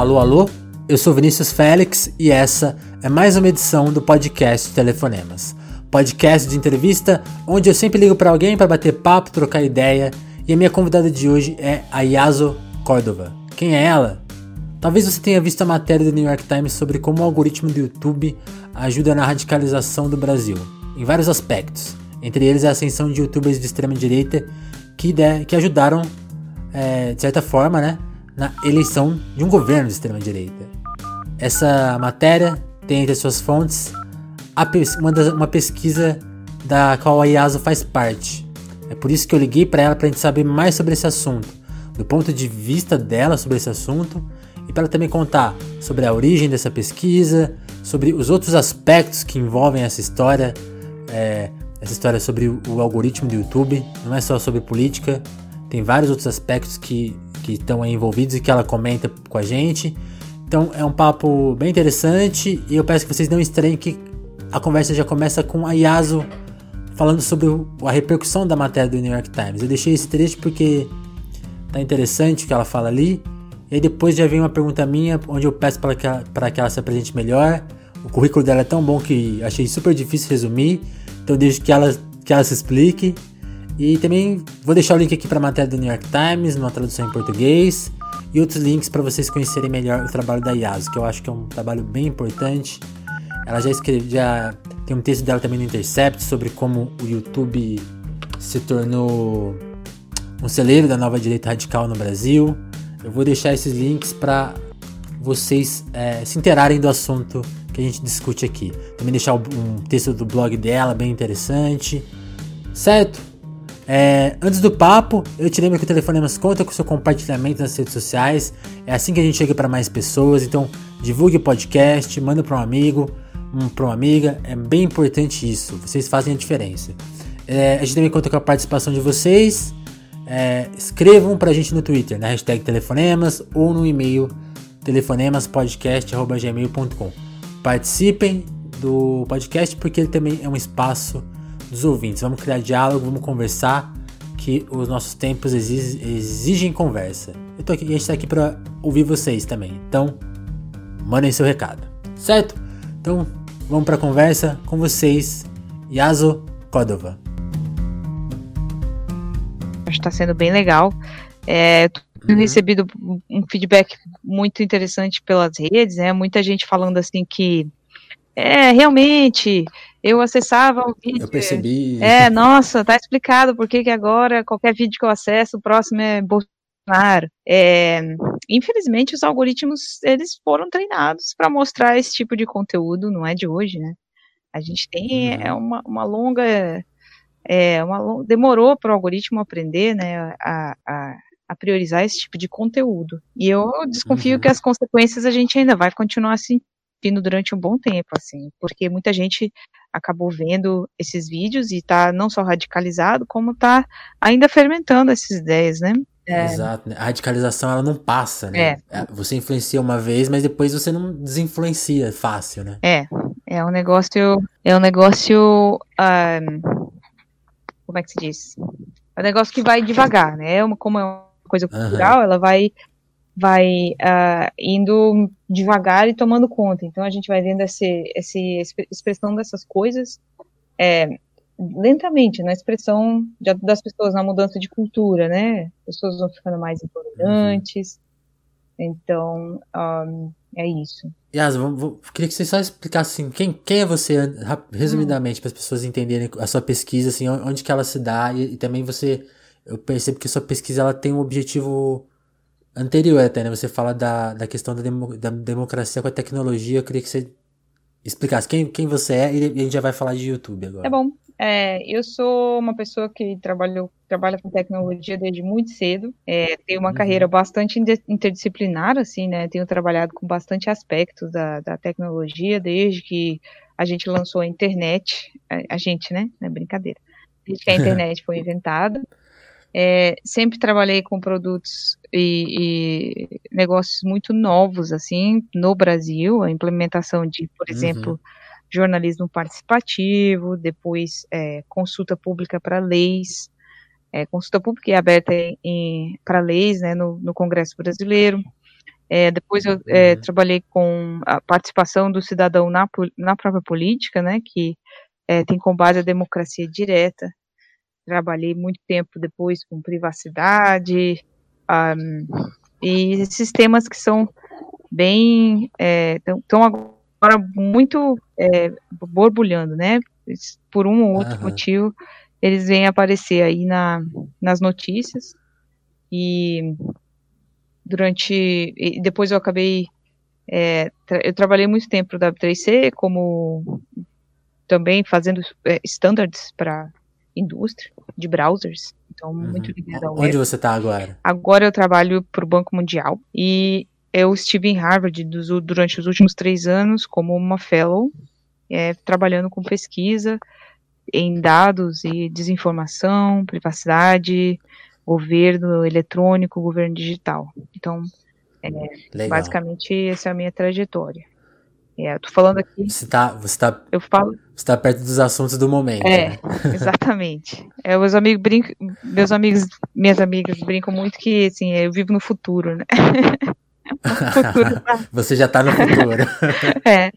Alô, alô? Eu sou Vinícius Félix e essa é mais uma edição do podcast Telefonemas. Podcast de entrevista onde eu sempre ligo para alguém para bater papo, trocar ideia. E a minha convidada de hoje é a Yaso Córdova. Quem é ela? Talvez você tenha visto a matéria do New York Times sobre como o algoritmo do YouTube ajuda na radicalização do Brasil, em vários aspectos. Entre eles a ascensão de youtubers de extrema direita que, de, que ajudaram, é, de certa forma, né, na eleição de um governo de extrema direita. Essa matéria tem entre suas fontes uma, das, uma pesquisa da qual a IASO faz parte. É por isso que eu liguei para ela para a gente saber mais sobre esse assunto, do ponto de vista dela sobre esse assunto, e para ela também contar sobre a origem dessa pesquisa, sobre os outros aspectos que envolvem essa história, é, essa história sobre o algoritmo do YouTube, não é só sobre política, tem vários outros aspectos que que estão envolvidos e que ela comenta com a gente. Então é um papo bem interessante e eu peço que vocês não estranhem que a conversa já começa com a Yaso falando sobre a repercussão da matéria do New York Times. Eu deixei esse trecho porque tá interessante o que ela fala ali. E aí depois já vem uma pergunta minha, onde eu peço para que, ela, que ela se apresente melhor. O currículo dela é tão bom que achei super difícil resumir. Então deixo que ela, que ela se explique. E também vou deixar o link aqui para a matéria do New York Times, numa tradução em português, e outros links para vocês conhecerem melhor o trabalho da Yasu, que eu acho que é um trabalho bem importante. Ela já escreveu, já tem um texto dela também no Intercept sobre como o YouTube se tornou um celeiro da nova direita radical no Brasil. Eu vou deixar esses links para vocês é, se interarem do assunto que a gente discute aqui. Também deixar um texto do blog dela bem interessante. Certo? É, antes do papo, eu te lembro que o Telefonemas conta com seu compartilhamento nas redes sociais. É assim que a gente chega para mais pessoas. Então, divulgue o podcast, manda para um amigo, um, para uma amiga. É bem importante isso. Vocês fazem a diferença. É, a gente também conta com a participação de vocês. É, escrevam para a gente no Twitter, na hashtag Telefonemas ou no e-mail telefonemaspodcast.gmail.com. Participem do podcast porque ele também é um espaço dos ouvintes. Vamos criar diálogo, vamos conversar, que os nossos tempos exigem, exigem conversa. Eu tô aqui, a gente está aqui para ouvir vocês também. Então, mandem seu recado, certo? Então, vamos para a conversa com vocês, Yaso Córdova. Está sendo bem legal. É, tenho uhum. recebido um feedback muito interessante pelas redes, né? Muita gente falando assim que é realmente eu acessava o vídeo. Eu percebi. É, nossa, tá explicado por que agora qualquer vídeo que eu acesso, o próximo é Bolsonaro. É, infelizmente, os algoritmos eles foram treinados para mostrar esse tipo de conteúdo, não é de hoje, né? A gente tem uhum. é uma, uma longa. É, uma, demorou para o algoritmo aprender né, a, a, a, priorizar esse tipo de conteúdo. E eu desconfio uhum. que as consequências a gente ainda vai continuar assim, vindo durante um bom tempo, assim, porque muita gente acabou vendo esses vídeos e está não só radicalizado, como está ainda fermentando essas ideias, né? É. Exato. Né? A radicalização ela não passa, né? É. é. Você influencia uma vez, mas depois você não desinfluencia fácil, né? É. É um negócio. É um negócio. Um, como é que se diz? É um negócio que vai devagar, né? É uma, como é uma coisa cultural, uhum. ela vai vai uh, indo devagar e tomando conta. Então a gente vai vendo essa expressão dessas coisas é, lentamente, na expressão de, das pessoas, na mudança de cultura, né? As pessoas vão ficando mais intolerantes. Uhum. Então, um, é isso. Yas, queria que você só explicasse assim, quem, quem é você, resumidamente, hum. para as pessoas entenderem a sua pesquisa, assim, onde que ela se dá, e, e também você, eu percebo que a sua pesquisa ela tem um objetivo anterior até, né? Você fala da, da questão da, demo, da democracia com a tecnologia. Eu queria que você explicasse quem, quem você é e a gente já vai falar de YouTube agora. É bom. É, eu sou uma pessoa que trabalhou, trabalha com tecnologia desde muito cedo. É, tenho uma uhum. carreira bastante interdisciplinar, assim, né? Tenho trabalhado com bastante aspectos da, da tecnologia desde que a gente lançou a internet. A, a gente, né? Não é brincadeira. Desde que a internet foi inventada. É, sempre trabalhei com produtos e, e, negócios muito novos, assim, no Brasil, a implementação de, por uhum. exemplo, jornalismo participativo, depois é, consulta pública para leis, é, consulta pública é aberta para leis, né, no, no, Congresso Brasileiro, É, depois eu é, uhum. trabalhei com a participação do cidadão na, na própria política, né, que é, tem com base a democracia direta. Trabalhei muito tempo depois com privacidade um, e esses temas que são bem estão é, agora muito é, borbulhando, né? Por um ou outro uhum. motivo, eles vêm aparecer aí na, nas notícias e durante. E depois eu acabei. É, tra eu trabalhei muito tempo no W3C, como também fazendo é, standards para indústria de browsers. Então, uhum. muito ligado ao Onde web. você está agora? Agora eu trabalho para o Banco Mundial e eu estive em Harvard dos, durante os últimos três anos como uma fellow, é, trabalhando com pesquisa em dados e desinformação, privacidade, governo eletrônico, governo digital. Então, é, basicamente, essa é a minha trajetória. É, eu tô falando aqui. Você tá, você tá, eu falo, você tá perto dos assuntos do momento. É, né? exatamente. É, meus amigos brincam, meus amigos, minhas amigas brincam muito que assim, eu vivo no futuro, né? futuro tá... Você já tá no futuro. é.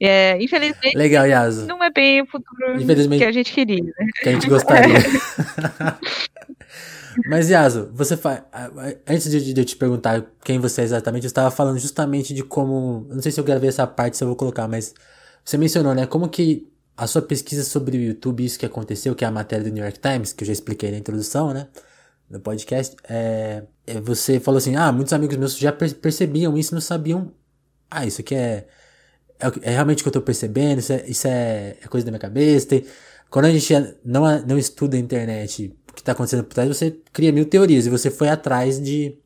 É, infelizmente, Legal, Yasu. não é bem o futuro que a gente queria. Né? Que a gente gostaria. Mas, Yasu, você faz. Antes de, de, eu te perguntar quem você é exatamente, eu estava falando justamente de como. Não sei se eu gravei essa parte, se eu vou colocar, mas você mencionou, né? Como que a sua pesquisa sobre o YouTube, isso que aconteceu, que é a matéria do New York Times, que eu já expliquei na introdução, né? No podcast, é, é você falou assim: ah, muitos amigos meus já percebiam isso não sabiam. Ah, isso aqui é é, é realmente o que eu tô percebendo, isso é, isso é, é coisa da minha cabeça. Tem, quando a gente não, não estuda a internet, que está acontecendo por trás, você cria mil teorias e você foi atrás de, de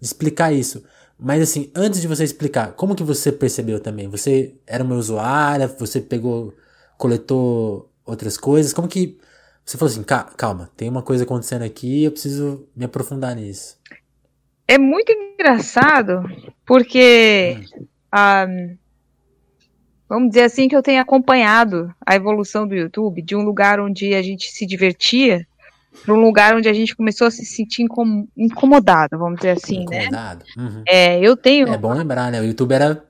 explicar isso. Mas assim, antes de você explicar, como que você percebeu também? Você era uma usuária, você pegou, coletou outras coisas, como que você falou assim, calma, tem uma coisa acontecendo aqui, eu preciso me aprofundar nisso. É muito engraçado, porque um, vamos dizer assim, que eu tenho acompanhado a evolução do YouTube, de um lugar onde a gente se divertia, para um lugar onde a gente começou a se sentir incom incomodado, vamos dizer assim, né? incomodado. né? Uhum. É, eu tenho. É bom lembrar, né? O YouTube era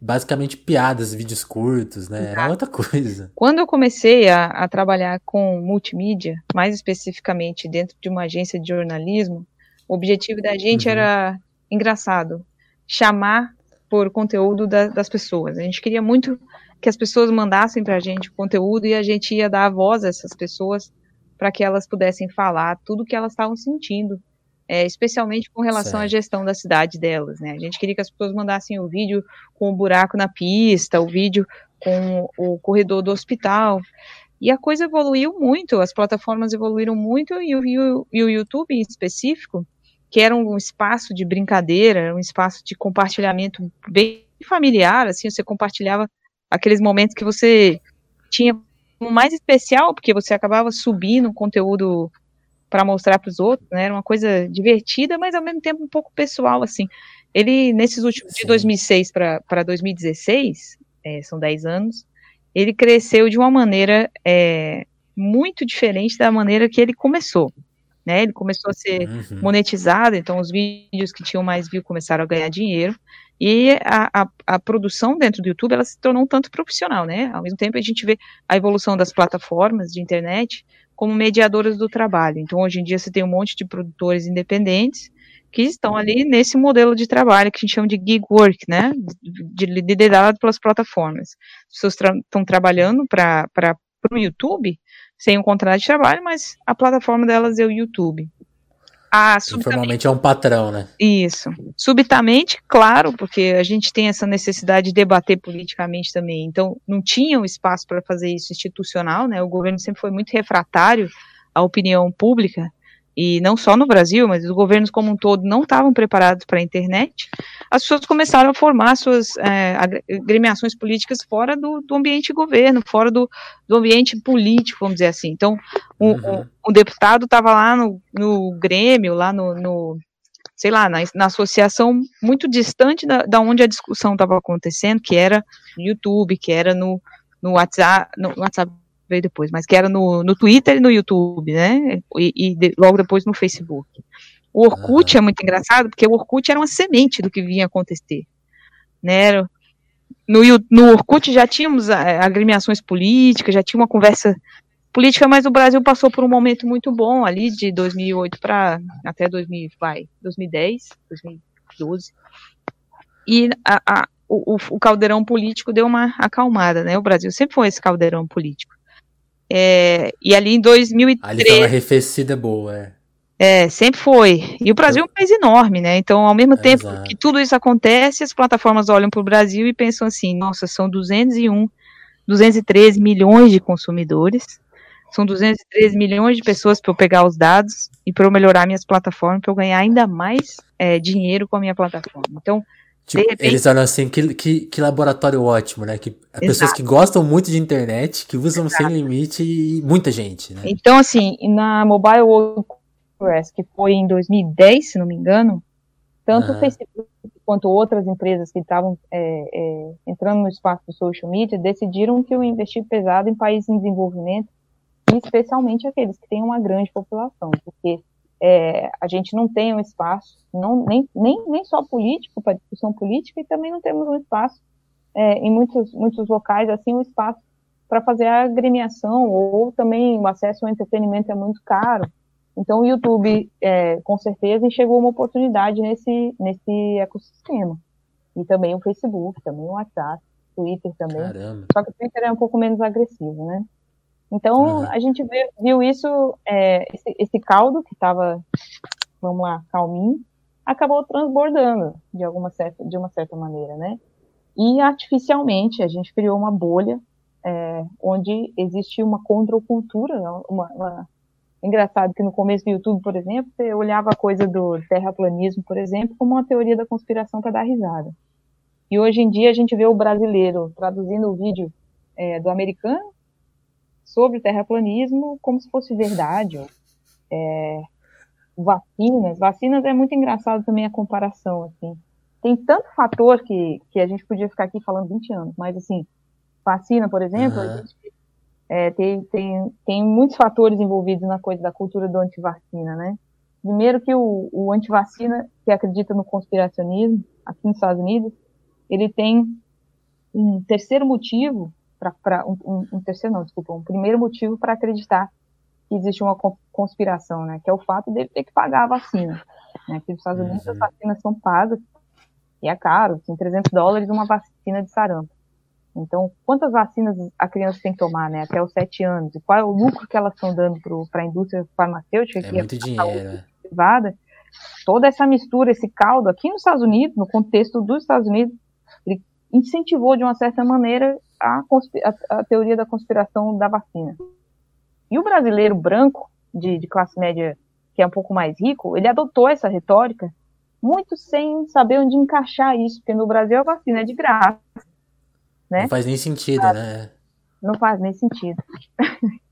basicamente piadas, vídeos curtos, né? Era outra coisa. Quando eu comecei a, a trabalhar com multimídia, mais especificamente dentro de uma agência de jornalismo, o objetivo da gente uhum. era engraçado, chamar por conteúdo da, das pessoas. A gente queria muito que as pessoas mandassem para a gente conteúdo e a gente ia dar a voz a essas pessoas para que elas pudessem falar tudo o que elas estavam sentindo, é, especialmente com relação certo. à gestão da cidade delas. Né? A gente queria que as pessoas mandassem o vídeo com o buraco na pista, o vídeo com o corredor do hospital. E a coisa evoluiu muito, as plataformas evoluíram muito e o, e o, e o YouTube em específico que era um espaço de brincadeira, um espaço de compartilhamento bem familiar, assim, você compartilhava aqueles momentos que você tinha mais especial, porque você acabava subindo conteúdo para mostrar para os outros, né? Era uma coisa divertida, mas ao mesmo tempo um pouco pessoal, assim. Ele, nesses últimos, Sim. de 2006 para 2016, é, são 10 anos, ele cresceu de uma maneira é, muito diferente da maneira que ele começou né? Ele começou a ser uhum. monetizado, então os vídeos que tinham mais views começaram a ganhar dinheiro. E a, a, a, produção dentro do YouTube ela se tornou um tanto profissional, né? Ao mesmo tempo a gente vê a evolução das plataformas de internet como mediadoras do trabalho. Então hoje em dia você tem um monte de produtores independentes que estão ali nesse modelo de trabalho que a gente chama de gig work, né? De, liderado pelas plataformas. As pessoas estão tra trabalhando para o YouTube sem um contrato de trabalho, mas a plataforma delas é o YouTube. Ah, Informalmente é um patrão, né? Isso. Subitamente, claro, porque a gente tem essa necessidade de debater politicamente também. Então, não tinha um espaço para fazer isso institucional, né? O governo sempre foi muito refratário à opinião pública e não só no Brasil, mas os governos como um todo não estavam preparados para a internet, as pessoas começaram a formar suas é, agremiações políticas fora do, do ambiente governo, fora do, do ambiente político, vamos dizer assim. Então, um, uhum. um, um deputado estava lá no, no Grêmio, lá no, no sei lá, na, na, associação muito distante da, da onde a discussão estava acontecendo, que era no YouTube, que era no, no WhatsApp, no WhatsApp veio depois, mas que era no, no Twitter e no YouTube, né? E, e de, logo depois no Facebook. O Orkut uhum. é muito engraçado, porque o Orkut era uma semente do que vinha acontecer. Né? No, no Orkut já tínhamos é, agremiações políticas, já tinha uma conversa política, mas o Brasil passou por um momento muito bom ali, de 2008 para até 2000, vai, 2010, 2012. E a, a, o, o, caldeirão político deu uma acalmada, né? O Brasil sempre foi esse caldeirão político. É, e ali em 2013... Ali foi uma arrefecida boa, é. É, sempre foi. E o Brasil é um país enorme, né? Então, ao mesmo tempo Exato. que tudo isso acontece, as plataformas olham para o Brasil e pensam assim: nossa, são 201, 213 milhões de consumidores, são 213 milhões de pessoas para eu pegar os dados e para eu melhorar minhas plataformas, para eu ganhar ainda mais é, dinheiro com a minha plataforma. Então, Tipo, repente... Eles olham assim, que, que, que laboratório ótimo, né? Que pessoas que gostam muito de internet, que usam Exato. sem limite e muita gente, né? Então, assim, na Mobile World Congress, que foi em 2010, se não me engano, tanto o Facebook quanto outras empresas que estavam é, é, entrando no espaço do social media decidiram que o investir pesado em países em desenvolvimento, e especialmente aqueles que têm uma grande população, porque é, a gente não tem um espaço, não, nem, nem, nem só político, para discussão política, e também não temos um espaço, é, em muitos, muitos locais, assim, um espaço para fazer a agremiação, ou também o acesso ao entretenimento é muito caro. Então, o YouTube, é, com certeza, enxergou uma oportunidade nesse, nesse ecossistema. E também o Facebook, também o WhatsApp, o Twitter também. Caramba. Só que o Twitter é um pouco menos agressivo, né? Então, uhum. a gente viu, viu isso, é, esse, esse, caldo que estava, vamos lá, calminho, acabou transbordando de, alguma certa, de uma certa maneira, né? E artificialmente a gente criou uma bolha é, onde existe uma contracultura, uma, uma, engraçado que no começo do YouTube, por exemplo, você olhava a coisa do terraplanismo, por exemplo, como uma teoria da conspiração para dar risada. E hoje em dia a gente vê o brasileiro traduzindo o vídeo é, do americano sobre o terraplanismo como se fosse verdade. É, vacinas, vacinas é muito engraçado também a comparação, assim. Tem tanto fator que, que a gente podia ficar aqui falando 20 anos, mas assim, vacina, por exemplo, uhum. gente, é, tem, tem, tem muitos fatores envolvidos na coisa da cultura do antivacina, né? Primeiro que o, o antivacina, que acredita no conspiracionismo, aqui nos Estados Unidos, ele tem um terceiro motivo para um, um, um, terceiro não, desculpa, um primeiro motivo para acreditar que existe uma conspiração, né? Que é o fato dele ter que pagar a vacina. Né? Aqui nos Estados Unidos uhum. as vacinas são pagas e é caro, tem 300 dólares uma vacina de sarampo. Então, quantas vacinas a criança tem que tomar, né? Até os 7 anos? E qual é o lucro que elas estão dando para a indústria farmacêutica? É que muito é dinheiro. É. Privada. Toda essa mistura, esse caldo, aqui nos Estados Unidos, no contexto dos Estados Unidos, ele incentivou de uma certa maneira a, a, a teoria da conspiração da vacina. E o brasileiro branco, de, de classe média que é um pouco mais rico, ele adotou essa retórica muito sem saber onde encaixar isso, porque no Brasil a vacina é de graça. Né? Não faz nem sentido, ah, né? Não faz nem sentido.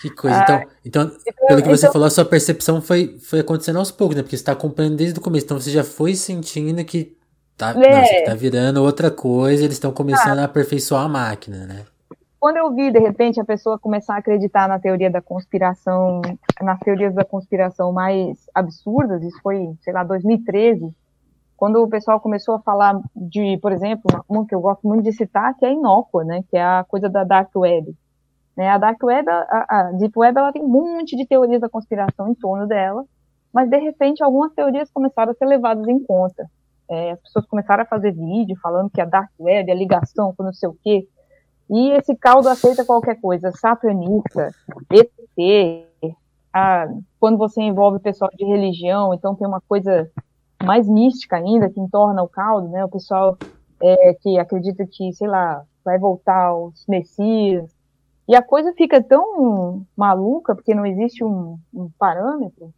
Que coisa. Então, ah, então, então, pelo que você então, falou, a sua percepção foi, foi acontecendo aos poucos, né? Porque você está acompanhando desde o começo. Então você já foi sentindo que Tá, é. tá virando outra coisa, eles estão começando ah. a aperfeiçoar a máquina, né? Quando eu vi, de repente, a pessoa começar a acreditar na teoria da conspiração, nas teorias da conspiração mais absurdas, isso foi, sei lá, 2013, quando o pessoal começou a falar de, por exemplo, uma que eu gosto muito de citar, que é inócua, né, que é a coisa da Dark Web. Né, a Dark Web, a, a Deep Web, ela tem um monte de teorias da conspiração em torno dela, mas, de repente, algumas teorias começaram a ser levadas em conta. É, as pessoas começaram a fazer vídeo falando que a Dark Web, a ligação com não sei o quê. E esse caldo aceita qualquer coisa, satanista, ET, a, quando você envolve pessoal de religião, então tem uma coisa mais mística ainda que entorna o caldo, né? O pessoal é, que acredita que, sei lá, vai voltar os messias. E a coisa fica tão maluca, porque não existe um, um parâmetro,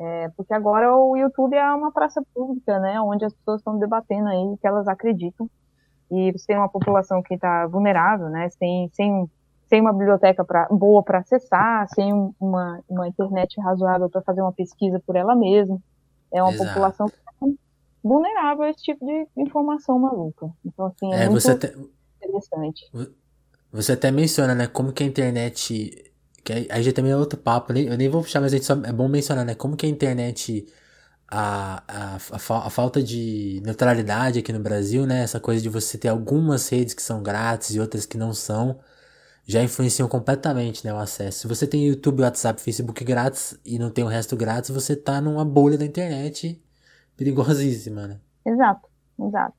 é, porque agora o YouTube é uma praça pública, né, onde as pessoas estão debatendo aí que elas acreditam. E você tem uma população que está vulnerável, né, sem, sem, sem uma biblioteca pra, boa para acessar, sem uma, uma internet razoável para fazer uma pesquisa por ela mesma. É uma Exato. população tá vulnerável a esse tipo de informação maluca. Então, assim, é, é muito você interessante. Você até menciona, né, como que a internet que aí, já também é outro papo, eu nem vou puxar, mas só, é bom mencionar, né? Como que a internet, a, a, a, a, falta de neutralidade aqui no Brasil, né? Essa coisa de você ter algumas redes que são grátis e outras que não são, já influenciam completamente, né, o acesso. Se você tem YouTube, WhatsApp, Facebook grátis e não tem o resto grátis, você tá numa bolha da internet perigosíssima, né? Exato, exato.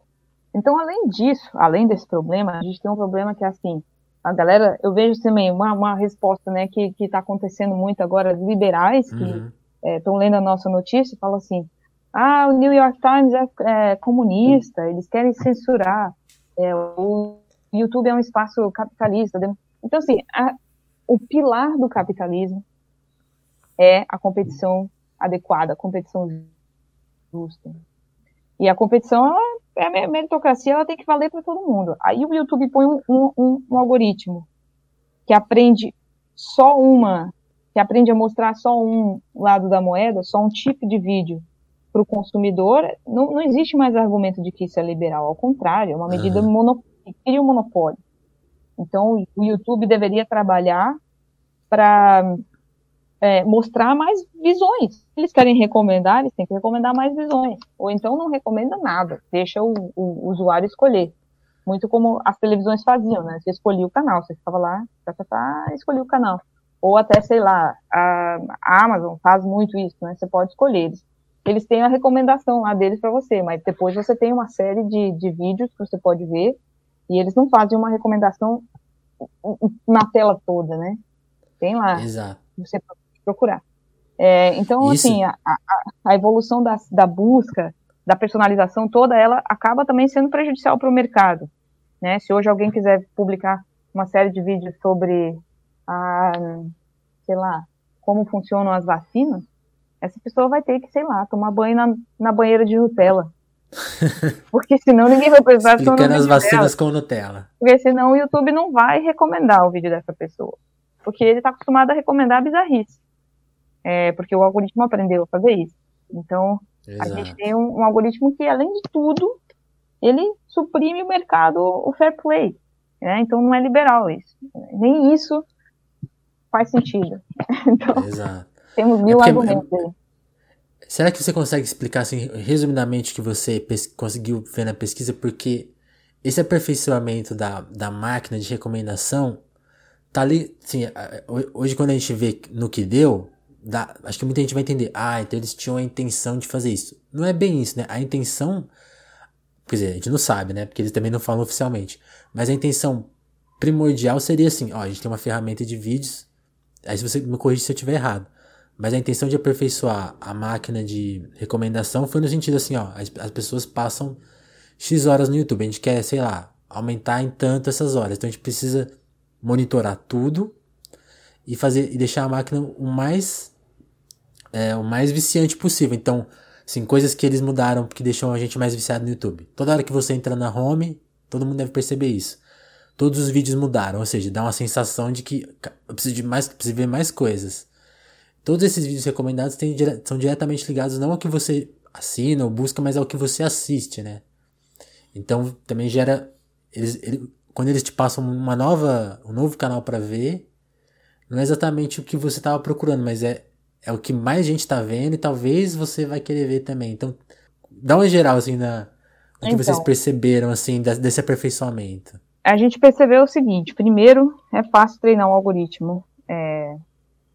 Então, além disso, além desse problema, a gente tem um problema que é assim, a galera, eu vejo também uma, uma resposta, né, que está acontecendo muito agora, liberais que estão uhum. é, lendo a nossa notícia, falam assim, ah, o New York Times é, é comunista, eles querem censurar, é, o YouTube é um espaço capitalista. Então, assim, a, o pilar do capitalismo é a competição adequada, a competição justa. E a competição, ela a meritocracia, ela tem que valer para todo mundo. Aí o YouTube põe um, um, um, algoritmo que aprende só uma, que aprende a mostrar só um lado da moeda, só um tipo de vídeo para o consumidor. Não, não existe mais argumento de que isso é liberal, ao contrário, é uma medida uhum. que cria um monopólio. Então, o YouTube deveria trabalhar para é, mostrar mais visões. Se eles querem recomendar, eles têm que recomendar mais visões. Ou então não recomenda nada, deixa o, o, o usuário escolher. Muito como as televisões faziam, né? Você escolhia o canal, você ficava lá, tá, tá, tá, escolhia o canal. Ou até, sei lá, a, a Amazon faz muito isso, né? Você pode escolher. Eles, eles têm a recomendação lá deles para você, mas depois você tem uma série de, de vídeos que você pode ver e eles não fazem uma recomendação na tela toda, né? Tem lá. Exato. Você procurar. É, então, Isso. assim, a, a, a evolução da, da, busca, da personalização toda, ela acaba também sendo prejudicial para o mercado. Né? Se hoje alguém quiser publicar uma série de vídeos sobre, a, sei lá, como funcionam as vacinas, essa pessoa vai ter que, sei lá, tomar banho na, na banheira de Nutella. Porque senão ninguém vai precisar Explicando as vacinas dela. com Nutella. Porque senão o YouTube não vai recomendar o vídeo dessa pessoa. Porque ele está acostumado a recomendar bizarrice é, porque o algoritmo aprendeu a fazer isso. Então, Exato. a gente tem um, um, algoritmo que, além de tudo, ele suprime o mercado, o fair play. Né? Então, não é liberal isso. Nem isso faz sentido. Então, Exato. temos é mil é argumentos aí. Será que você consegue explicar, assim, resumidamente, o que você conseguiu ver na pesquisa? Porque esse aperfeiçoamento da, da máquina de recomendação tá ali, assim, hoje quando a gente vê no que deu, dá, acho que muita gente vai entender, ah, então eles tinham a intenção de fazer isso. Não é bem isso, né? A intenção, quer dizer, a gente não sabe, né? Porque eles também não falam oficialmente. Mas a intenção primordial seria assim, ó, a gente tem uma ferramenta de vídeos, aí se você me corrige se eu estiver errado. Mas a intenção de aperfeiçoar a máquina de recomendação foi no sentido assim, ó, as, as pessoas passam X horas no YouTube, a gente quer, sei lá, aumentar em tanto essas horas. Então a gente precisa monitorar tudo e fazer e deixar a máquina o mais é, o mais viciante possível. Então, assim, coisas que eles mudaram que deixam a gente mais viciado no YouTube. Toda hora que você entra na home, todo mundo deve perceber isso. Todos os vídeos mudaram, ou seja, dá uma sensação de que eu preciso de mais, preciso ver mais coisas. Todos esses vídeos recomendados têm, são diretamente ligados não ao que você assina ou busca, mas ao que você assiste, né? Então também gera. Eles, ele, quando eles te passam uma nova, um novo canal para ver, não é exatamente o que você estava procurando, mas é é o que mais gente tá vendo e talvez você vai querer ver também. Então, dá uma geral, assim, na, no que então, vocês perceberam, assim, desse aperfeiçoamento. A gente percebeu o seguinte, primeiro, é fácil treinar um algoritmo é,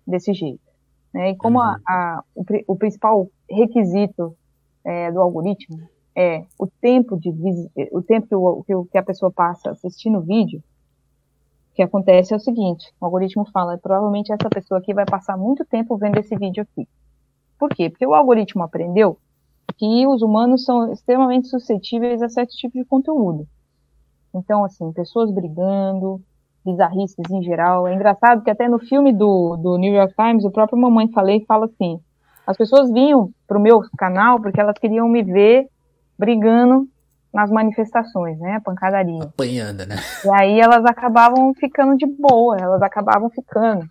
desse jeito. Né? E como uhum. a, a, o, o, principal requisito é, do algoritmo é o tempo de o tempo que, o, que a pessoa passa assistindo o vídeo, que acontece é o seguinte, o algoritmo fala, provavelmente essa pessoa aqui vai passar muito tempo vendo esse vídeo aqui. Por quê? Porque o algoritmo aprendeu que os humanos são extremamente suscetíveis a certo tipo de conteúdo. Então, assim, pessoas brigando, bizarrices em geral. É engraçado que até no filme do, do New York Times, o próprio Mamãe Falei fala assim, as pessoas vinham pro meu canal porque elas queriam me ver brigando nas manifestações, né? A pancadaria. Apanhando, né? E aí elas acabavam ficando de boa, elas acabavam ficando.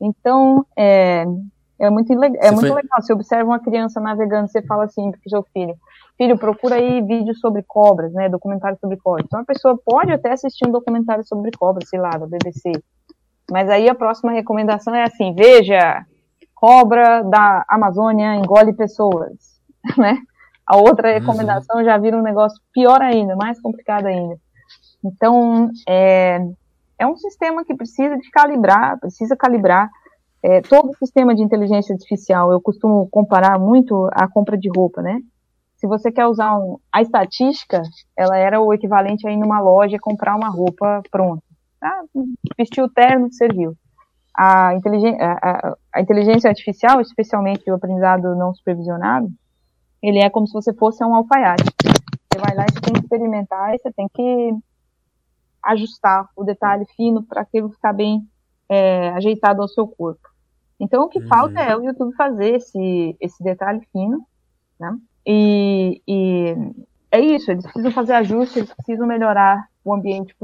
Então, é, é muito, é muito foi... legal. Você observa uma criança navegando, você fala assim pro seu filho, filho, procura aí vídeos sobre cobras, né? Documentário sobre cobras. Então a pessoa pode até assistir um documentário sobre cobras, sei lá, da BBC. Mas aí a próxima recomendação é assim: veja, cobra da Amazônia engole pessoas, né? A outra uhum. recomendação uhum. já vira um negócio pior ainda, mais complicado ainda. Então, é, é um sistema que precisa de calibrar, precisa calibrar. É, todo o sistema de inteligência artificial, eu costumo comparar muito a compra de roupa, né? Se você quer usar um, a estatística, ela era o equivalente a ir numa loja e comprar uma roupa pronta. Tá? Vestiu o terno, serviu. A inteligência, a, a inteligência artificial, especialmente o aprendizado não supervisionado, ele é como se você fosse um alfaiate. Você vai lá e você tem que experimentar e você tem que ajustar o detalhe fino para aquilo ficar bem é, ajeitado ao seu corpo. Então, o que uhum. falta é o YouTube fazer esse, esse detalhe fino, né? E, e é isso, eles precisam fazer ajustes, eles precisam melhorar o ambiente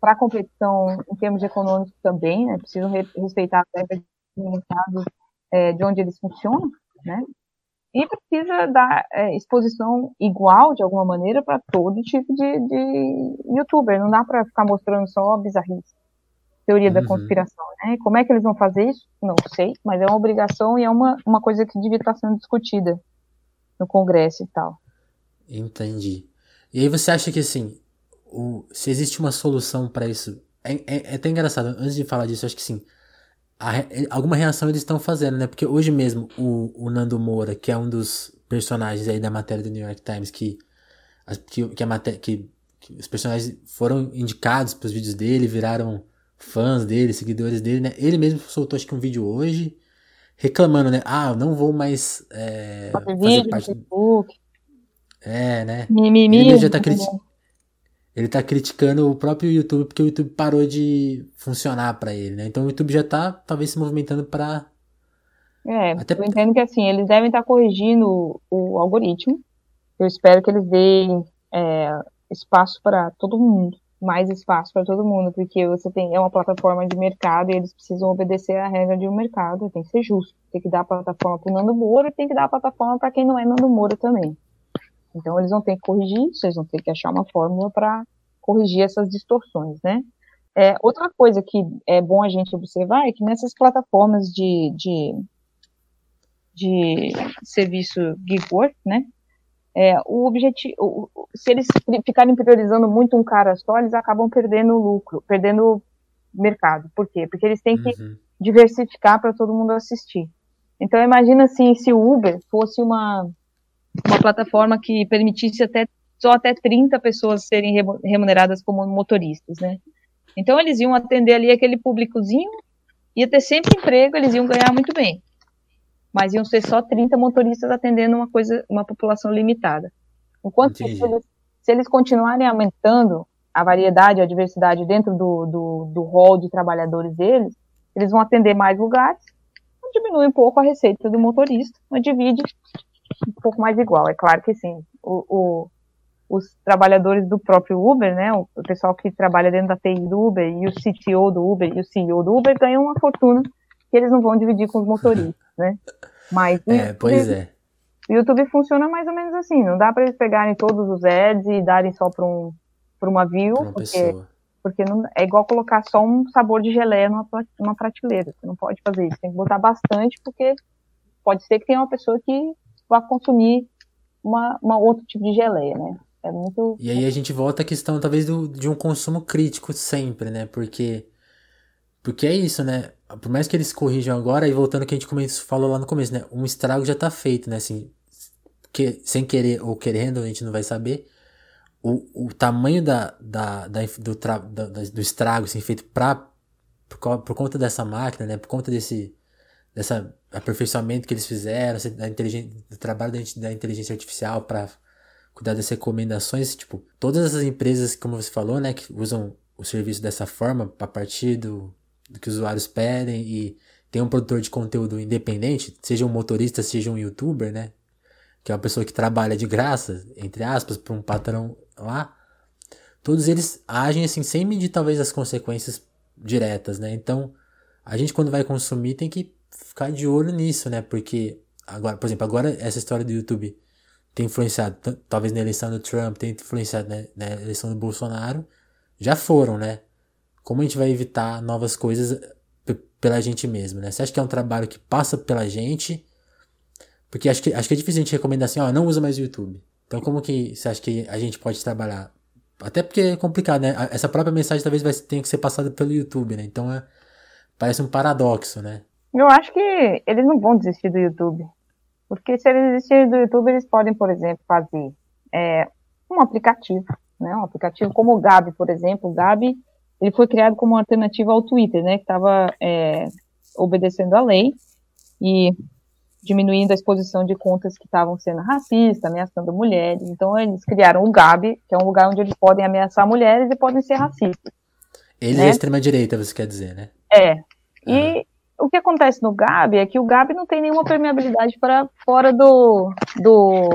para a competição em termos econômicos também, né? Precisam re, respeitar as regras de mercado é, de onde eles funcionam, né? E precisa dar é, exposição igual, de alguma maneira, para todo tipo de, de youtuber. Não dá para ficar mostrando só bizarrice. Teoria uhum. da conspiração, né? Como é que eles vão fazer isso? Não sei, mas é uma obrigação e é uma, uma coisa que devia estar sendo discutida no Congresso e tal. Entendi. E aí você acha que, assim, o, se existe uma solução para isso... É, é, é até engraçado, antes de falar disso, acho que sim a, alguma reação eles estão fazendo, né? Porque hoje mesmo o, o Nando Moura, que é um dos personagens aí da matéria do New York Times, que, que, que, a matéria, que, que os personagens foram indicados para os vídeos dele, viraram fãs dele, seguidores dele, né? Ele mesmo soltou acho que um vídeo hoje reclamando, né? Ah, eu não vou mais é, fazer vídeo parte... no Facebook. É, né? Mimimi. Ele já tá criticando ele tá criticando o próprio YouTube porque o YouTube parou de funcionar para ele, né? Então o YouTube já tá talvez se movimentando para É, Até... eu entendo que assim, eles devem estar tá corrigindo o, algoritmo. Eu espero que eles deem é, espaço para todo mundo, mais espaço para todo mundo, porque você tem é uma plataforma de mercado e eles precisam obedecer à regra de um mercado, tem que ser justo. Tem que dar a plataforma para o Nando Moura e tem que dar a plataforma para quem não é Nando Moura também. Então, eles vão ter que corrigir isso, eles vão ter que achar uma fórmula para corrigir essas distorções, né? É, outra coisa que é bom a gente observar é que nessas plataformas de, de, de serviço gig work, né? É, o objetivo, se eles ficarem priorizando muito um cara só, eles acabam perdendo lucro, perdendo mercado. Por quê? Porque eles têm que uhum. diversificar para todo mundo assistir. Então imagina assim, se o Uber fosse uma uma plataforma que permitisse até só até 30 pessoas serem remuneradas como motoristas, né? Então eles iam atender ali aquele públicozinho, ia ter sempre emprego, eles iam ganhar muito bem. Mas iam ser só 30 motoristas atendendo uma coisa, uma população limitada. Enquanto se eles, se eles, continuarem aumentando a variedade, a diversidade dentro do, do, do hall de trabalhadores deles, eles vão atender mais lugares, diminui um pouco a receita do motorista, mas divide um pouco mais igual. É claro que sim, o, o, os trabalhadores do próprio Uber, né, o, pessoal que trabalha dentro da TI do Uber e o CTO do Uber e o CEO do Uber ganham uma fortuna que eles não vão dividir com os motoristas, né? Mas é, pois é. O YouTube funciona mais ou menos assim, não dá para eles pegarem todos os ads e darem só para um para uma view, uma porque pessoa. porque não, é igual colocar só um sabor de geleia numa, numa prateleira. Você não pode fazer isso, tem que botar bastante porque pode ser que tenha uma pessoa que vá consumir uma, uma outro tipo de geleia, né? É muito. E aí a gente volta à questão, talvez, do, de um consumo crítico sempre, né? Porque. Porque é isso, né? Por mais que eles corrijam agora, e voltando ao que a gente falou lá no começo, né? Um estrago já tá feito, né? Assim, que, sem querer ou querendo, a gente não vai saber. O, o tamanho da, da, da do, tra, da, do estrago assim, feito pra, por, por conta dessa máquina, né? Por conta desse, dessa aperfeiçoamento que eles fizeram, da inteligência, do trabalho da, inteligência artificial para cuidar das recomendações, tipo, todas essas empresas, como você falou, né, que usam o serviço dessa forma a partir do, do que os usuários pedem e tem um produtor de conteúdo independente, seja um motorista, seja um youtuber, né, que é uma pessoa que trabalha de graça, entre aspas, para um patrão lá, todos eles agem assim sem medir talvez as consequências diretas, né? Então, a gente quando vai consumir tem que ficar de olho nisso, né? Porque agora, por exemplo, agora essa história do YouTube tem influenciado, talvez na eleição do Trump, tem influenciado né, na eleição do Bolsonaro, já foram, né? como a gente vai evitar novas coisas pela gente mesmo, né? Você acha que é um trabalho que passa pela gente? Porque acho que, acho que é difícil a gente recomendar assim, ó, não usa mais o YouTube. Então como que você acha que a gente pode trabalhar? Até porque é complicado, né? Essa própria mensagem talvez vai, tenha que ser passada pelo YouTube, né? Então é, parece um paradoxo, né? Eu acho que eles não vão desistir do YouTube. Porque se eles desistirem do YouTube, eles podem, por exemplo, fazer é, um aplicativo, né? Um aplicativo como o Gabi, por exemplo. O Gabi, ele foi criado como uma alternativa ao Twitter, né? Que estava é, obedecendo à lei e diminuindo a exposição de contas que estavam sendo racistas, ameaçando mulheres. Então, eles criaram o Gabi, que é um lugar onde eles podem ameaçar mulheres e podem ser racistas. Eles né? é extrema-direita, você quer dizer, né? É. E o que acontece no Gabi é que o Gabi não tem nenhuma permeabilidade para fora do. do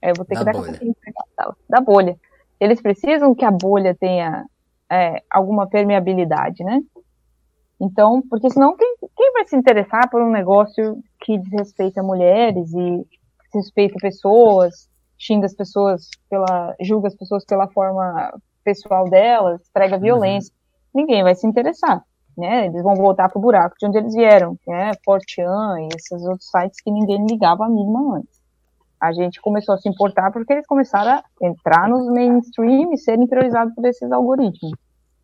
é, vou ter da que dar bolha. Da bolha. Eles precisam que a bolha tenha é, alguma permeabilidade, né? Então, porque senão quem, quem vai se interessar por um negócio que desrespeita mulheres e desrespeita pessoas, xinga as pessoas pela, julga as pessoas pela forma pessoal delas, prega uhum. violência, uhum. ninguém vai se interessar né? Eles vão voltar pro buraco de onde eles vieram, né? Fortean e esses outros sites que ninguém ligava a mínima antes. A gente começou a se importar porque eles começaram a entrar nos mainstream e serem priorizados por esses algoritmos.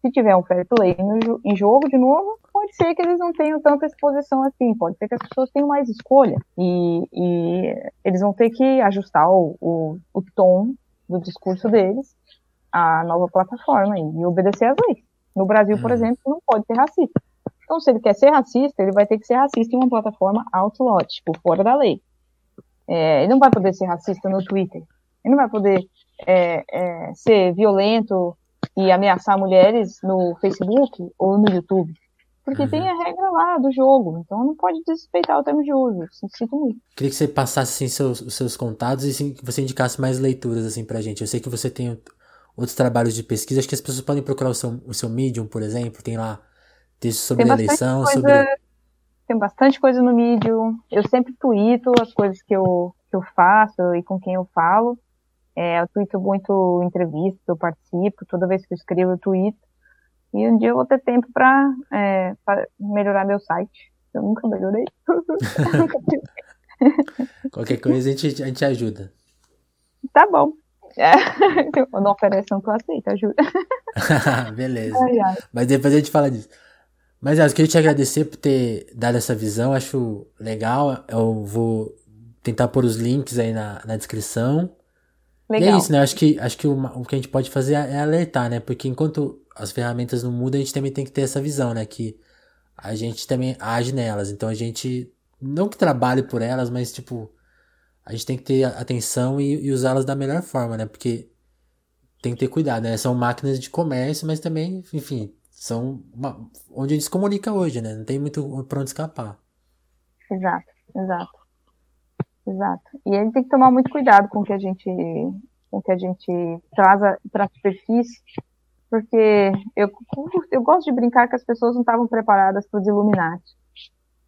Se tiver um fair play no, em jogo, de novo, pode ser que eles não tenham tanta exposição assim, pode ser que as pessoas tenham mais escolha. E, e eles vão ter que ajustar o, o, o tom do discurso deles à nova plataforma e obedecer às leis. No Brasil, por uhum. exemplo, não pode ser racista. Então, se ele quer ser racista, ele vai ter que ser racista em uma plataforma outlaw, tipo, fora da lei. É, ele não vai poder ser racista no Twitter. Ele não vai poder é, é, ser violento e ameaçar mulheres no Facebook ou no YouTube. Porque uhum. tem a regra lá do jogo, então não pode desrespeitar o termo de uso. Sinto muito. Queria que você passasse assim, seus, seus contatos e assim, que você indicasse mais leituras assim, pra gente. Eu sei que você tem outros trabalhos de pesquisa. Acho que as pessoas podem procurar o seu, o seu Medium, por exemplo. Tem lá textos sobre eleição, coisa, sobre. Tem bastante coisa no Medium. Eu sempre tuito as coisas que eu, que eu faço e com quem eu falo. É, eu tuito muito entrevistas, eu participo. Toda vez que eu escrevo, eu tuito. E um dia eu vou ter tempo para é, melhorar meu site. Eu nunca melhorei. Qualquer coisa a gente, a gente ajuda. Tá bom. É. Não oferece, não tu aceita, ajuda. Beleza. Ai, ai. Mas depois a gente fala disso. Mas eu queria te agradecer por ter dado essa visão, acho legal. Eu vou tentar pôr os links aí na, na descrição. Legal. E é isso, né? Acho que, acho que o, o que a gente pode fazer é alertar, né? Porque enquanto as ferramentas não mudam, a gente também tem que ter essa visão, né? Que a gente também age nelas. Então a gente, não que trabalhe por elas, mas tipo, a gente tem que ter atenção e, e usá-las da melhor forma, né? Porque tem que ter cuidado, né? São máquinas de comércio, mas também, enfim, são uma, onde a gente se comunica hoje, né? Não tem muito pra onde escapar. Exato, exato. Exato. E a gente tem que tomar muito cuidado com o que a gente, com que a gente traz para a superfície, porque eu, eu gosto de brincar que as pessoas não estavam preparadas para os Illuminati.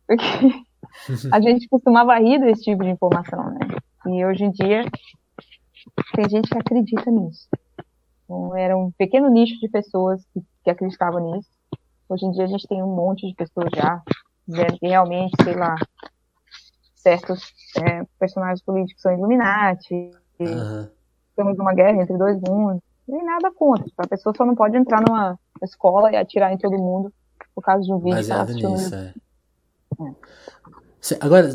Porque a gente costumava rir desse tipo de informação, né? E hoje em dia tem gente que acredita nisso. Então, era um pequeno nicho de pessoas que, que acreditavam nisso. Hoje em dia a gente tem um monte de pessoas já dizendo que realmente, sei lá, certos é, personagens políticos são Illuminati, uhum. estamos numa guerra entre dois mundos. Nem nada contra. A pessoa só não pode entrar numa escola e atirar em todo mundo por causa de um vídeo Baseado nisso, é. é. Agora,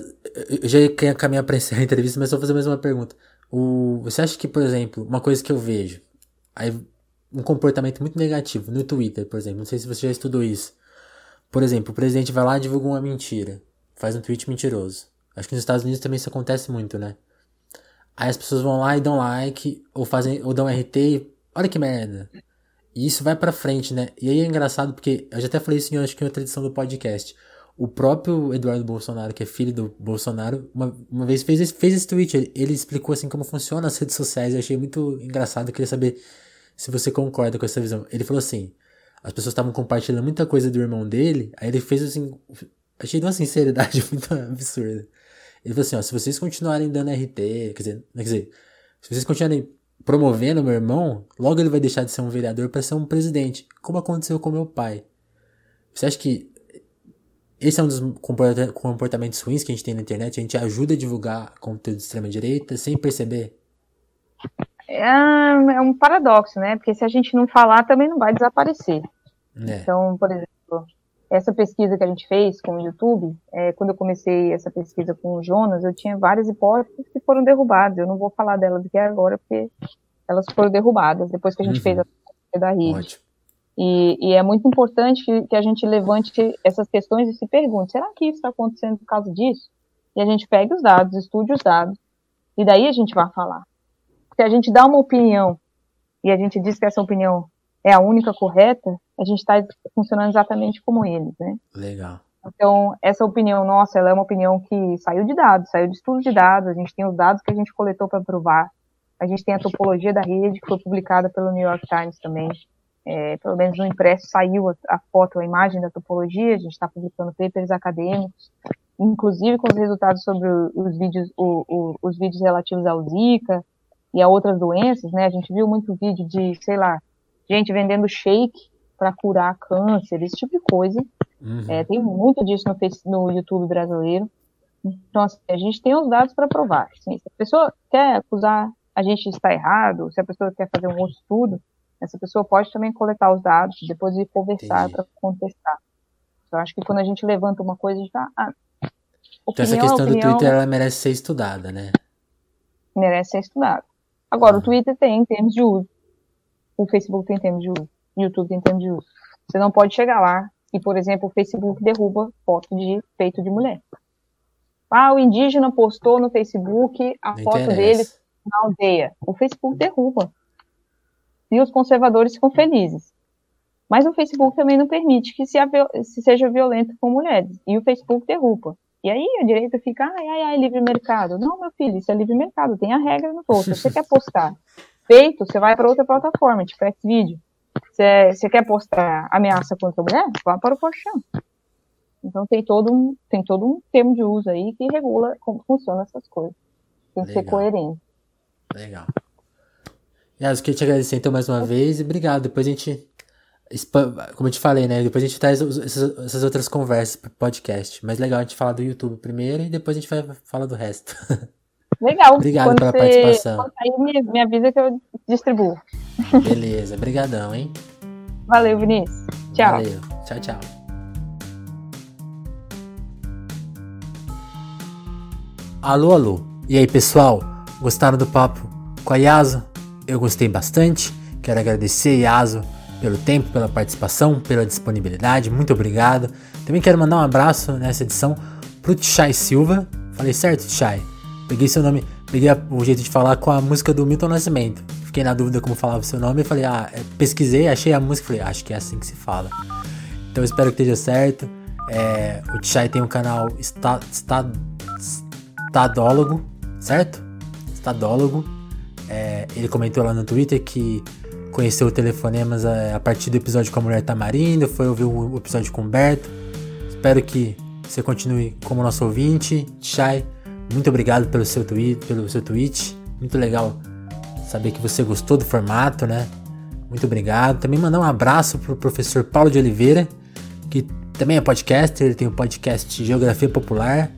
eu já ia caminhar para encerrar a entrevista, mas vou fazer mais uma pergunta. O, você acha que, por exemplo, uma coisa que eu vejo, aí, um comportamento muito negativo no Twitter, por exemplo, não sei se você já estudou isso. Por exemplo, o presidente vai lá e divulga uma mentira, faz um tweet mentiroso. Acho que nos Estados Unidos também isso acontece muito, né? Aí as pessoas vão lá e dão like, ou fazem, ou dão RT e, olha que merda. E isso vai pra frente, né? E aí é engraçado porque, eu já até falei isso em, acho que em outra edição do podcast o próprio Eduardo Bolsonaro, que é filho do Bolsonaro, uma, uma vez fez esse, fez esse tweet. Ele, ele explicou assim como funciona as redes sociais. Eu achei muito engraçado. Queria saber se você concorda com essa visão. Ele falou assim: as pessoas estavam compartilhando muita coisa do irmão dele. Aí ele fez assim. Achei de uma sinceridade muito absurda. Ele falou assim: ó, se vocês continuarem dando RT, quer dizer, quer dizer, se vocês continuarem promovendo meu irmão, logo ele vai deixar de ser um vereador para ser um presidente, como aconteceu com meu pai. Você acha que esse é um dos comportamentos ruins que a gente tem na internet? A gente ajuda a divulgar conteúdo de extrema direita sem perceber? É, é um paradoxo, né? Porque se a gente não falar, também não vai desaparecer. É. Então, por exemplo, essa pesquisa que a gente fez com o YouTube, é, quando eu comecei essa pesquisa com o Jonas, eu tinha várias hipóteses que foram derrubadas. Eu não vou falar delas aqui agora, porque elas foram derrubadas depois que a gente uhum. fez a da rede. E, e, é muito importante que, que, a gente levante essas questões e se pergunte: será que isso está acontecendo por causa disso? E a gente pegue os dados, estude os dados, e daí a gente vai falar. Se a gente dá uma opinião e a gente diz que essa opinião é a única correta, a gente está funcionando exatamente como eles, né? Legal. Então, essa opinião nossa, ela é uma opinião que saiu de dados, saiu de estudo de dados, a gente tem os dados que a gente coletou para provar, a gente tem a topologia da rede, que foi publicada pelo New York Times também, é, pelo menos no impresso saiu a, a foto, a imagem da topologia, a gente está publicando papers acadêmicos, inclusive com os resultados sobre os vídeos, o, o, os vídeos relativos ao Zika e a outras doenças, né? A gente viu muito vídeo de, sei lá, gente vendendo shake para curar câncer, esse tipo de coisa. Uhum. É, tem muito disso no, no YouTube brasileiro. Então, assim, a gente tem os dados para provar. Assim, se a pessoa quer acusar a gente de estar errado, se a pessoa quer fazer um outro estudo, essa pessoa pode também coletar os dados, depois ir conversar para contestar. Eu acho que quando a gente levanta uma coisa, a gente fala, ah, então essa questão opinião, do Twitter ela merece ser estudada, né? Merece ser estudada. Agora, o Twitter tem em termos de uso. O Facebook tem em termos de uso. O YouTube tem em termos de uso. Você não pode chegar lá e, por exemplo, o Facebook derruba foto de peito de mulher. Ah, o indígena postou no Facebook a não foto interessa. dele na aldeia. O Facebook derruba e os conservadores ficam felizes. Mas o Facebook também não permite que se, se seja violento com mulheres, e o Facebook derruba. E aí a direita fica, ai, ai, ai, livre mercado. Não, meu filho, isso é livre mercado, tem a regra no. Se você quer postar feito, você vai para outra plataforma, tipo Xvideo. Você, você quer postar ameaça contra a mulher? Vá para o Forchan. Então tem todo, um, tem todo um termo de uso aí que regula como funcionam essas coisas. Tem que Legal. ser coerente. Legal. Yas, eu queria te agradecer então mais uma vez e obrigado. Depois a gente. Como eu te falei, né? Depois a gente traz essas, outras conversas pro podcast. Mas legal a gente falar do YouTube primeiro e depois a gente vai falar do resto. Legal. Obrigado quando pela participação. Sair, me, me avisa que eu distribuo. Beleza, brigadão, hein? Valeu, Vinícius. Tchau. Valeu. Tchau, tchau. Alô, alô. E aí, pessoal? Gostaram do papo com a Yaso? Eu gostei bastante. Quero agradecer, Yaso, pelo tempo, pela participação, pela disponibilidade. Muito obrigado. Também quero mandar um abraço nessa edição pro Tchai Silva. Falei certo, Tchai? Peguei seu nome, peguei o jeito de falar com a música do Milton Nascimento. Fiquei na dúvida como falava o seu nome e falei, ah, é, pesquisei, achei a música falei, acho que é assim que se fala. Então espero que esteja certo. É, o Tchai tem um canal está, está, Estadólogo, certo? Estadólogo. É, ele comentou lá no Twitter que conheceu o Telefonemas a, a, partir do episódio com a Mulher Tamarindo, foi ouvir o episódio com o Humberto. Espero que você continue como nosso ouvinte. Chai, muito obrigado pelo seu tweet, pelo seu tweet. Muito legal saber que você gostou do formato, né? Muito obrigado. Também mandar um abraço pro professor Paulo de Oliveira, que também é podcaster, ele tem o podcast Geografia Popular.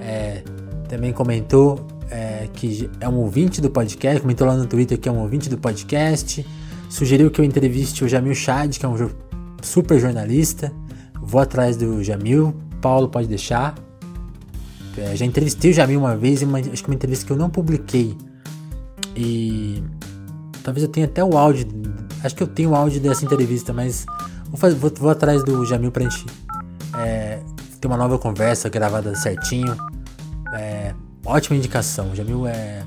É, também comentou é, que é um ouvinte do podcast, comentou lá no Twitter que é um ouvinte do podcast, sugeriu que eu entreviste o Jamil Chad, que é um super jornalista. Vou atrás do Jamil, Paulo pode deixar. É, já entrevistei o Jamil uma vez, uma, acho que uma entrevista que eu não publiquei. E talvez eu tenha até o áudio, acho que eu tenho o áudio dessa entrevista, mas vou, fazer, vou, vou atrás do Jamil pra gente é, ter uma nova conversa gravada certinho. Ótima indicação. Jamil é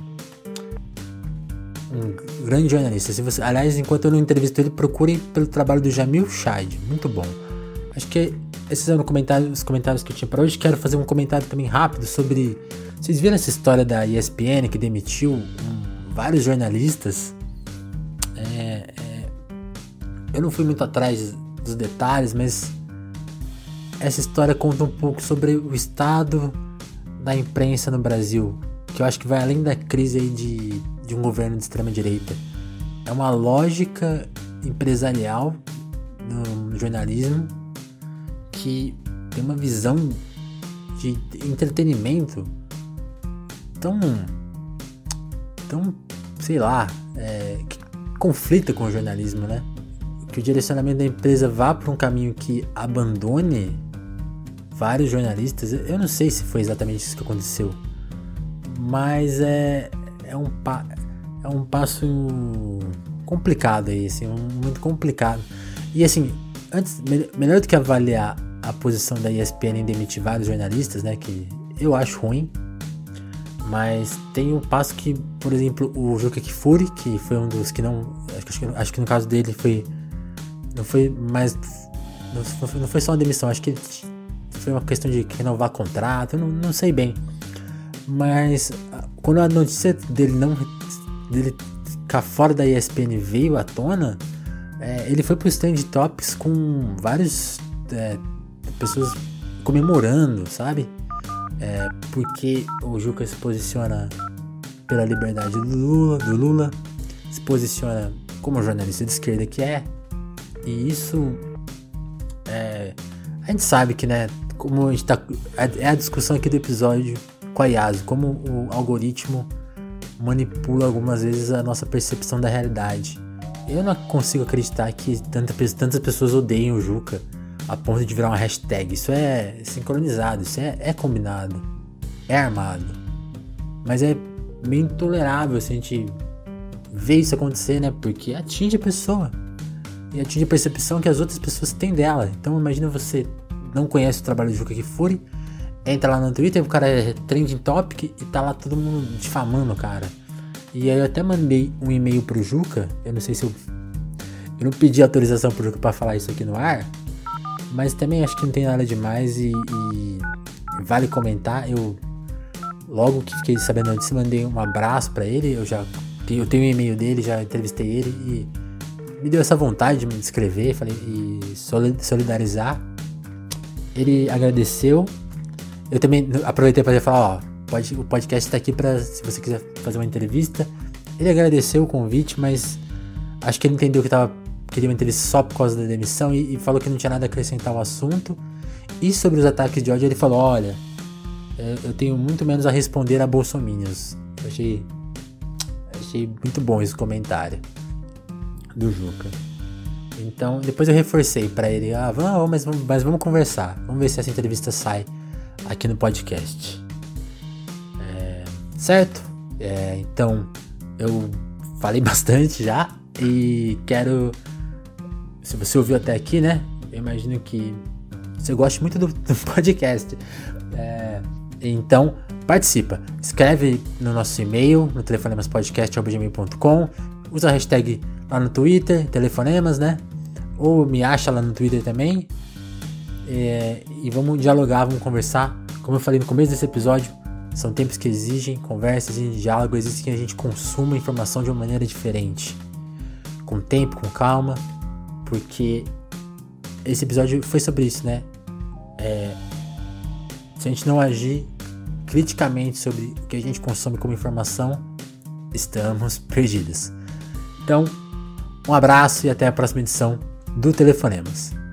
um grande jornalista. Se você, aliás, enquanto eu não entrevisto ele, procurem pelo trabalho do Jamil Shad. Muito bom. Acho que esses eram os comentários que eu tinha para hoje. Quero fazer um comentário também rápido sobre. Vocês viram essa história da ESPN que demitiu um, vários jornalistas? É, é, eu não fui muito atrás dos detalhes, mas essa história conta um pouco sobre o estado da imprensa no Brasil, que eu acho que vai além da crise aí de, de um governo de extrema direita. É uma lógica empresarial no jornalismo que tem uma visão de entretenimento tão tão sei lá é, que conflita com o jornalismo, né? Que o direcionamento da empresa vá para um caminho que abandone vários jornalistas. Eu não sei se foi exatamente isso que aconteceu, mas é, é, um, pa, é um passo complicado aí, assim, muito complicado. E assim, antes, melhor do que avaliar a posição da ESPN em demitir vários jornalistas, né, que eu acho ruim, mas tem um passo que, por exemplo, o Juca Kifuri, que foi um dos que não. Acho que, acho que no caso dele foi. Não foi mais. Não foi só uma demissão, acho que foi uma questão de renovar contrato, não, não sei bem. Mas quando a notícia dele não. dele ficar fora da ESPN veio à tona, é, ele foi pro Stand Topics com vários. É, pessoas comemorando, sabe? É, porque o Juca se posiciona pela liberdade do Lula, do Lula, se posiciona como jornalista de esquerda que é, e isso é, a gente sabe que, né, como a gente tá, é, é a discussão aqui do episódio com a Yasu, como o algoritmo manipula algumas vezes a nossa percepção da realidade. Eu não consigo acreditar que tantas, tantas pessoas odeiam o Juca a ponto de virar uma hashtag. Isso é sincronizado, isso é, é combinado, é armado. Mas é meio intolerável se a gente ver isso acontecer, né? Porque atinge a pessoa. E atinge a percepção que as outras pessoas têm dela. Então imagina você não conhece o trabalho do Juca Kifuri, entra lá no Twitter, o cara é trending topic e tá lá todo mundo difamando o cara. E aí eu até mandei um e-mail pro Juca, eu não sei se eu. Eu não pedi autorização pro Juca pra falar isso aqui no ar, mas também acho que não tem nada demais e, e vale comentar. Eu logo que fiquei sabendo disso, mandei um abraço para ele. Eu já eu tenho o um e-mail dele, já entrevistei ele e me deu essa vontade de me escrever falei, e solidarizar. Ele agradeceu. Eu também aproveitei para falar, ó, pode, o podcast está aqui para se você quiser fazer uma entrevista. Ele agradeceu o convite, mas acho que ele entendeu que estava queria uma entrevista só por causa da demissão e, e, falou que não tinha nada a acrescentar ao assunto. E sobre os ataques de ódio, ele falou: Olha, é, eu tenho muito menos a responder a bolsominions. Achei, achei muito bom esse comentário do Juca. Então, depois eu reforcei para ele: Ah, vamos, mas, mas vamos conversar. Vamos ver se essa entrevista sai aqui no podcast. É, certo? É, então, eu falei bastante já e quero se você ouviu até aqui, né? Eu imagino que você gosta muito do, do podcast. É, então, participa. Escreve no nosso e-mail, no telefonemaspodcast.gmail.com. Usa a hashtag lá no Twitter, telefonemas, né? Ou me acha lá no Twitter também. É, e vamos dialogar, vamos conversar. Como eu falei no começo desse episódio, são tempos que exigem conversas, exigem diálogo, exigem que a gente consuma informação de uma maneira diferente. Com tempo, com calma porque esse episódio foi sobre isso, né? É, se a gente não agir criticamente sobre o que a gente consome como informação, estamos perdidos. Então, um abraço e até a próxima edição do Telefonemas.